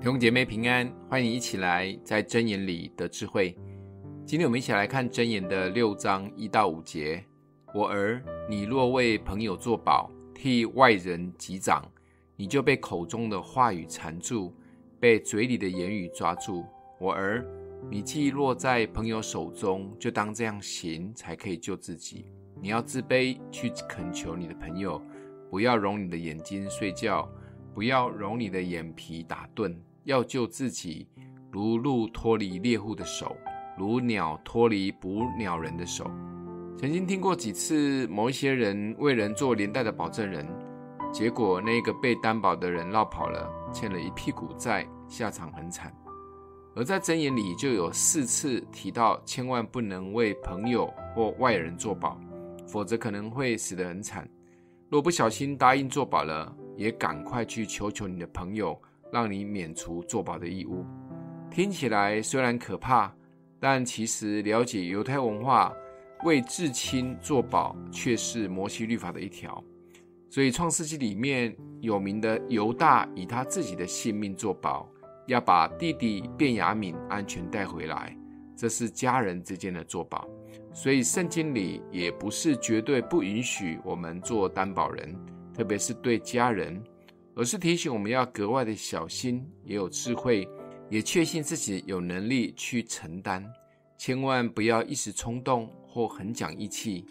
弟兄姐妹平安，欢迎一起来在箴言里得智慧。今天我们一起来看箴言的六章一到五节。我儿，你若为朋友作保，替外人击掌，你就被口中的话语缠住，被嘴里的言语抓住。我儿，你既落在朋友手中，就当这样行，才可以救自己。你要自卑，去恳求你的朋友，不要容你的眼睛睡觉，不要容你的眼皮打盹。要救自己，如鹿脱离猎户的手，如鸟脱离捕鸟人的手。曾经听过几次，某一些人为人做连带的保证人，结果那个被担保的人落跑了，欠了一屁股债，下场很惨。而在箴言里就有四次提到，千万不能为朋友或外人作保，否则可能会死得很惨。若不小心答应作保了，也赶快去求求你的朋友。让你免除作保的义务，听起来虽然可怕，但其实了解犹太文化，为至亲作保却是摩西律法的一条。所以创世纪里面有名的犹大以他自己的性命作保，要把弟弟便雅悯安全带回来，这是家人之间的作保。所以圣经里也不是绝对不允许我们做担保人，特别是对家人。而是提醒我们要格外的小心，也有智慧，也确信自己有能力去承担，千万不要一时冲动或很讲义气，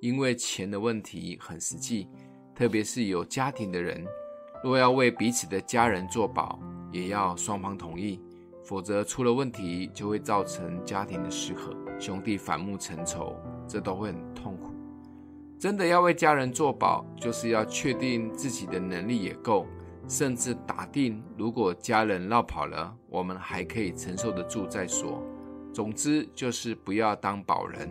因为钱的问题很实际，特别是有家庭的人，若要为彼此的家人作保，也要双方同意，否则出了问题就会造成家庭的失和，兄弟反目成仇，这都会很痛苦。真的要为家人做保，就是要确定自己的能力也够，甚至打定如果家人落跑了，我们还可以承受得住再说。总之就是不要当保人，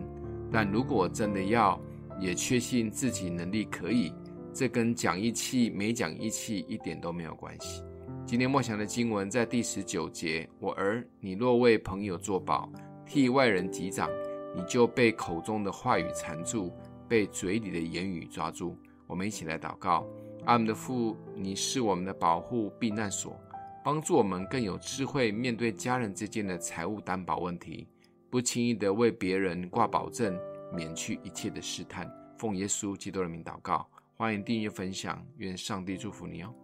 但如果真的要，也确信自己能力可以，这跟讲义气没讲义气一点都没有关系。今天默想的经文在第十九节：我儿，你若为朋友作保，替外人击掌，你就被口中的话语缠住。被嘴里的言语抓住，我们一起来祷告。阿们的父，你是我们的保护避难所，帮助我们更有智慧面对家人之间的财务担保问题，不轻易的为别人挂保证，免去一切的试探。奉耶稣基督的名祷告，欢迎订阅分享，愿上帝祝福你哦。